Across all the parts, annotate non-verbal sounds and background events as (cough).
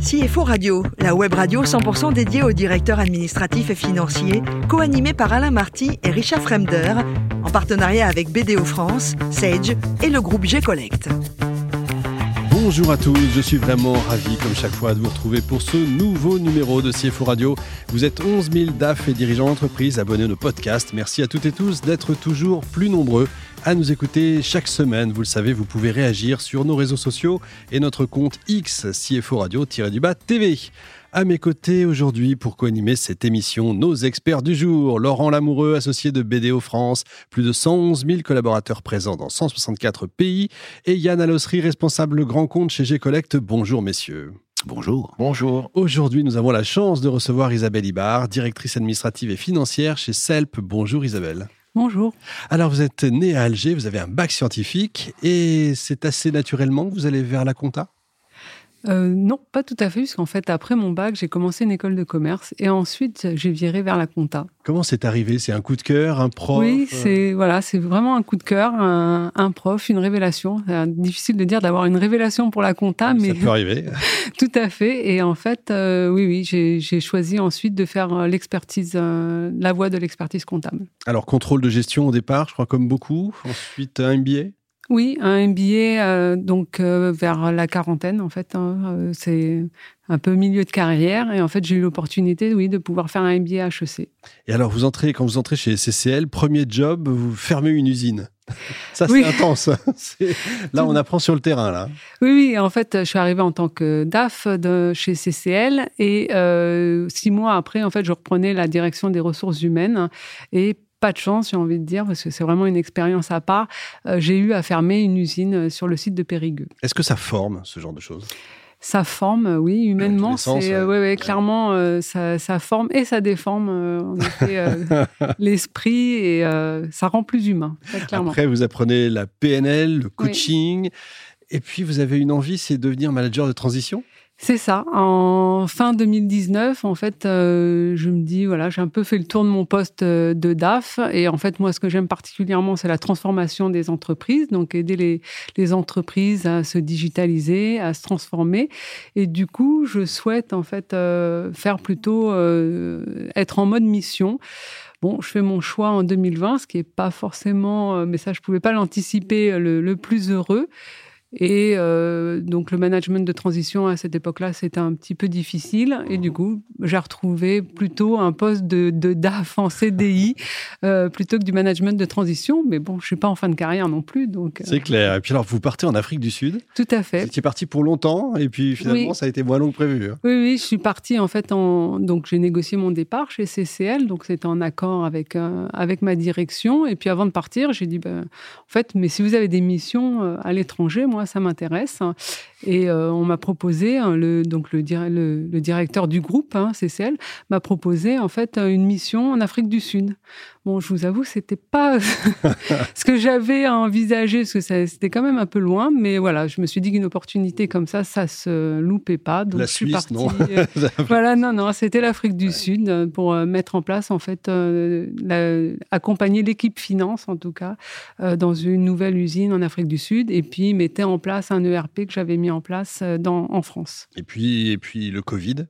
CFO Radio, la web radio 100% dédiée aux directeurs administratifs et financiers, co-animée par Alain Marty et Richard Fremder, en partenariat avec BDO France, Sage et le groupe G-Collect. Bonjour à tous, je suis vraiment ravi comme chaque fois de vous retrouver pour ce nouveau numéro de CFO Radio. Vous êtes 11 000 DAF et dirigeants d'entreprise abonnés à nos podcasts. Merci à toutes et tous d'être toujours plus nombreux à nous écouter chaque semaine. Vous le savez, vous pouvez réagir sur nos réseaux sociaux et notre compte X CFO Radio-du-bas TV. À mes côtés aujourd'hui pour co-animer cette émission, nos experts du jour. Laurent Lamoureux, associé de BDO France, plus de 111 000 collaborateurs présents dans 164 pays. Et Yann Alossery, responsable grand compte chez G-Collect. Bonjour messieurs. Bonjour. Bonjour. Aujourd'hui, nous avons la chance de recevoir Isabelle Ibar, directrice administrative et financière chez CELP. Bonjour Isabelle. Bonjour. Alors, vous êtes né à Alger, vous avez un bac scientifique et c'est assez naturellement que vous allez vers la compta? Euh, non, pas tout à fait, puisqu'en fait, après mon bac, j'ai commencé une école de commerce et ensuite, j'ai viré vers la compta. Comment c'est arrivé? C'est un coup de cœur, un prof? Oui, c'est voilà, c'est vraiment un coup de cœur, un, prof, une révélation. C'est difficile de dire d'avoir une révélation pour la compta, mais ça peut arriver. (laughs) tout à fait. Et en fait, euh, oui, oui, j'ai choisi ensuite de faire euh, l'expertise, la voie de l'expertise comptable. Alors, contrôle de gestion au départ, je crois comme beaucoup. Ensuite, un MBA oui, un MBA euh, donc euh, vers la quarantaine en fait. Hein, euh, c'est un peu milieu de carrière et en fait j'ai eu l'opportunité, oui, de pouvoir faire un MBA HEC. Et alors vous entrez quand vous entrez chez CCL, premier job, vous fermez une usine. (laughs) Ça c'est intense. (laughs) Là on apprend sur le terrain là. Oui, oui. En fait, je suis arrivée en tant que DAF de chez CCL et six mois après, en fait, je reprenais la direction des ressources humaines et pas de chance, j'ai envie de dire, parce que c'est vraiment une expérience à part. Euh, j'ai eu à fermer une usine euh, sur le site de Périgueux. Est-ce que ça forme ce genre de choses? Ça forme, euh, oui, humainement, c'est ouais. clairement ça, ça, forme et ça déforme (laughs) l'esprit et ça rend plus humain. Clairement. Après, vous apprenez la PNL, le coaching, et puis vous avez une envie, c'est devenir manager de transition? C'est ça. En fin 2019, en fait, euh, je me dis, voilà, j'ai un peu fait le tour de mon poste euh, de DAF. Et en fait, moi, ce que j'aime particulièrement, c'est la transformation des entreprises. Donc, aider les, entreprises à se digitaliser, à se transformer. Et du coup, je souhaite, en fait, euh, faire plutôt être en mode mission. Bon, je fais mon choix en 2020, ce qui n'est pas forcément, mais ça, je ne pouvais pas l'anticiper, le plus heureux. Et euh, donc le management de transition à cette époque-là, c'était un petit peu difficile. Et du coup, j'ai retrouvé plutôt un poste de, DAF en CDI euh, plutôt que du management de transition. Mais bon, je suis pas en fin de carrière non plus. donc. Euh. C'est clair. Et puis alors, vous partez en Afrique du Sud. Tout à fait. Vous étiez parti pour longtemps et puis finalement, ça a été moins long que prévu. Hein. Oui, oui, je suis parti en fait en donc j'ai négocié mon départ chez CCL, donc c'était en accord avec avec ma direction. Et puis avant de partir, j'ai dit ben, en fait, mais si vous avez des missions à l'étranger, moi ça m'intéresse. Et euh, on m'a proposé, hein, le, donc le, directeur du groupe, hein, CCL, m'a proposé en fait une mission en Afrique du Sud. Bon, je vous avoue, c'était pas (laughs) ce que j'avais envisagé, parce que c'était quand même un peu loin, mais voilà, je me suis dit qu'une opportunité comme ça, ça se loupait pas. Donc La je suis partie. Non euh, (laughs) voilà, non, non, c'était l'Afrique du Sud euh, pour mettre en place, en fait, accompagner l'équipe finance, en tout cas, dans une nouvelle usine en Afrique du Sud, et puis mettait en place un ERP que j'avais mis en place euh, dans, en France. Et puis, et puis le Covid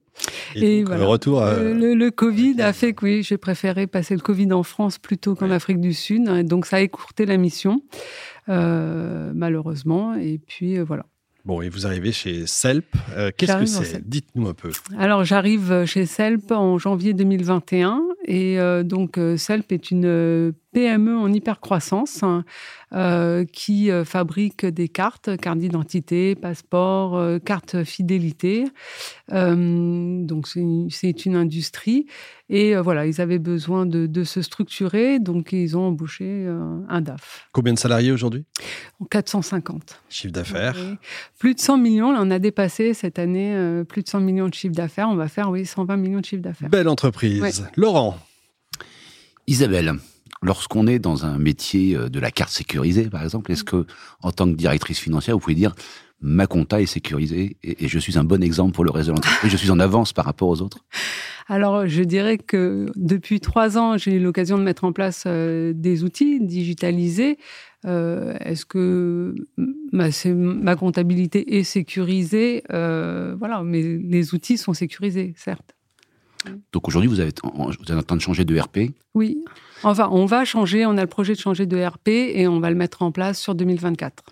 et, le retour le, Covid a fait que oui, j'ai préféré passer le Covid en France plutôt qu'en Afrique du Sud. Donc ça a écourté la mission, euh, malheureusement. Et puis euh, voilà. Bon, et vous arrivez chez CELP. Qu'est-ce que c'est? Dites-nous un peu. Alors, j'arrive chez CELP en janvier 2021. Et donc, CELP est une PME en hypercroissance hein, euh, qui euh, fabrique des cartes, cartes d'identité, passeport, euh, cartes fidélité. donc c'est une industrie et voilà, ils avaient besoin de, se structurer, donc ils ont embauché un DAF. Combien de salariés aujourd'hui? 450. Chiffre d'affaires Plus de 100 millions, là on a dépassé cette année plus de 100 millions de chiffre d'affaires. On va faire oui 120 millions de chiffre d'affaires. Belle entreprise. Laurent. Isabelle lorsqu'on est dans un métier euh, de la carte sécurisée, par exemple, est-ce que, en tant que directrice financière, vous pouvez dire ma compta est sécurisée et, je suis un bon exemple pour le reste de l'entreprise, je suis en avance par rapport aux autres? (laughs) Alors, je dirais que depuis trois ans, j'ai eu l'occasion de mettre en place euh, des outils digitalisés. Est-ce que ma, ma, comptabilité est sécurisée? Voilà, mais les outils sont sécurisés, certes. Donc aujourd'hui, vous, avez, vous êtes en train de changer de RP Oui. Enfin, on va changer, on a le projet de changer de RP et on va le mettre en place sur 2024.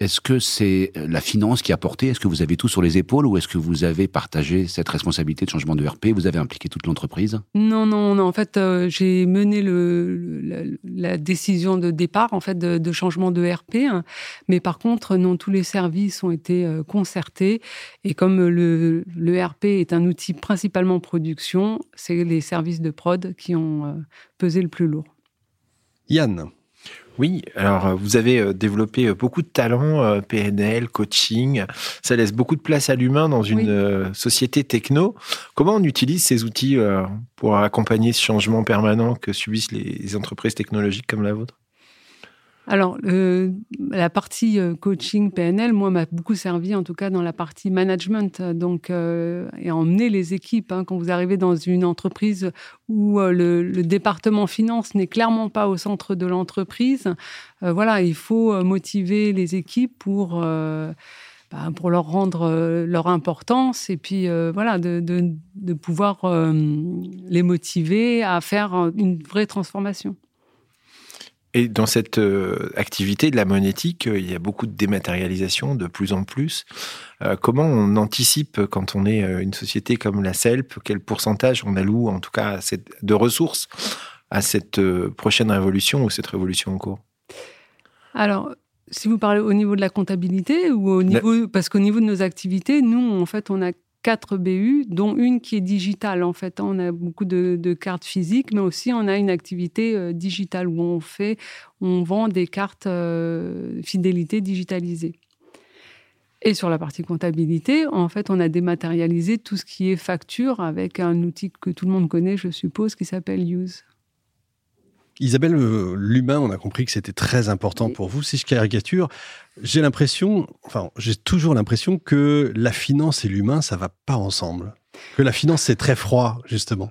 Est-ce que c'est la finance qui a porté? Est-ce que vous avez tout sur les épaules ou est-ce que vous avez partagé cette responsabilité de changement de RP Vous avez impliqué toute l'entreprise? Non, non, non. En fait, euh, j'ai mené le, la, décision de départ en fait de, changement de RP, hein. mais par contre, non, tous les services ont été euh, concertés et comme le, le RP est un outil principalement production, c'est les services de prod qui ont euh, pesé le plus lourd. Yann, oui, alors euh, vous avez euh, développé euh, beaucoup de talents, PNL, coaching. Ça laisse beaucoup de place à l'humain dans une société techno. Comment on utilise ces outils pour accompagner ce changement permanent que subissent les entreprises technologiques comme la vôtre? Alors, la partie euh, coaching PNL, moi, m'a beaucoup servi, en tout cas dans la partie management, donc euh, et emmener les équipes. Hein. quand vous arrivez dans une entreprise où euh, le, département finance n'est clairement pas au centre de l'entreprise, voilà, il faut motiver les équipes pour bah, pour leur rendre leur importance et puis voilà de, de pouvoir les motiver à faire une vraie transformation. Et dans cette euh, activité de la monétique, euh, il y a beaucoup de dématérialisation de plus en plus. Euh, comment on anticipe quand on est une société comme la CELP Quel pourcentage on alloue, en tout cas, de ressources à cette prochaine révolution ou cette révolution en cours? Alors, si vous parlez au niveau de la comptabilité ou au niveau, parce qu'au niveau de nos activités, nous, en fait, on a quatre BU, dont une qui est digitale. En fait, on a beaucoup de, cartes physiques, mais aussi on a une activité euh, digitale où on fait, on vend des cartes euh, fidélité digitalisées. Et sur la partie comptabilité, en fait, on a dématérialisé tout ce qui est facture avec un outil que tout le monde connaît, je suppose, qui s'appelle Use. Isabelle, euh, l'humain, on a compris que c'était très important pour vous. Si je caricature, j'ai l'impression, enfin, j'ai toujours l'impression que la finance et l'humain, ça va pas ensemble. Que la finance, c'est très froid, justement.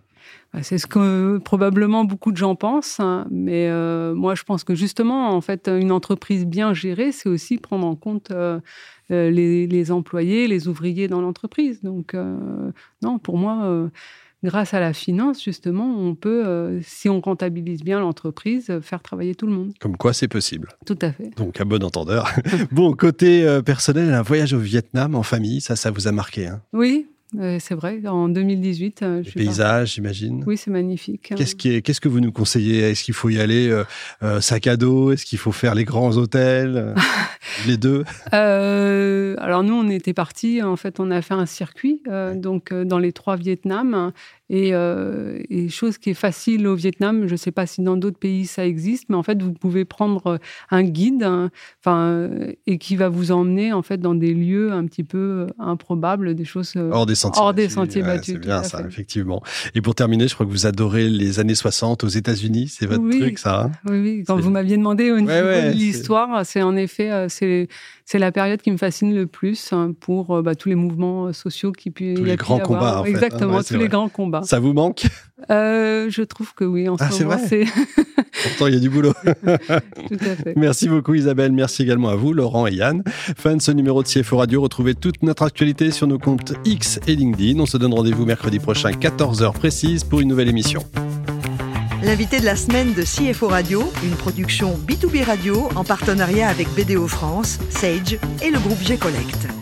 Bah, c'est ce que probablement beaucoup de gens pensent, hein. mais euh, moi je pense que justement, en fait, une entreprise bien gérée, c'est aussi prendre en compte euh, les, les, employés, les ouvriers dans l'entreprise. Donc, non, pour moi, grâce à la finance, justement, on peut, euh, si on comptabilise bien l'entreprise, euh, faire travailler tout le monde. Comme quoi, c'est possible. Tout à fait. Donc, à bon entendeur. (laughs) bon, côté euh, personnel, un voyage au Vietnam en famille, ça, ça vous a marqué hein? Oui, c'est vrai, en 2018. Les paysages, j'imagine. Oui, c'est magnifique. Qu'est-ce, qui qu'est-ce que vous nous conseillez? Est-ce qu'il faut y aller sac à dos? Est-ce qu'il faut faire les grands hôtels (laughs) Les deux? Alors nous, on était partis, en fait, on a fait un circuit, donc dans les trois Euh, et, chose qui est facile au Vietnam, je ne sais pas si dans d'autres pays ça existe, mais en fait, vous pouvez prendre un guide enfin, et qui va vous emmener en fait dans des lieux un petit peu improbables, des choses euh, hors des sentiers hors Des sentiers battus c'est bien ça, effectivement. Et pour terminer, je crois que vous adorez les années 60 aux États-Unis, c'est votre truc, ça hein? Oui, oui. Quand vous m'aviez demandé au niveau de l'histoire, c'est en effet, euh, c'est c'est la période qui me fascine le plus hein, pour bah, tous les mouvements sociaux qui puissent tous les grands combats. Exactement, tous les grands combats. Ça vous manque? Euh, Je trouve que oui, en ah, ce moment. C'est (laughs) Pourtant, il y a du boulot. (laughs) Tout à fait. Merci beaucoup Isabelle, merci également à vous Laurent et Yann. Fin de ce numéro de CFO Radio, retrouvez toute notre actualité sur nos comptes X et LinkedIn. On se donne rendez-vous mercredi prochain, 14h précise, pour une nouvelle émission. L'invité de la semaine de CFO Radio, une production B2B Radio en partenariat avec BDO France, Sage et le groupe G-Collect.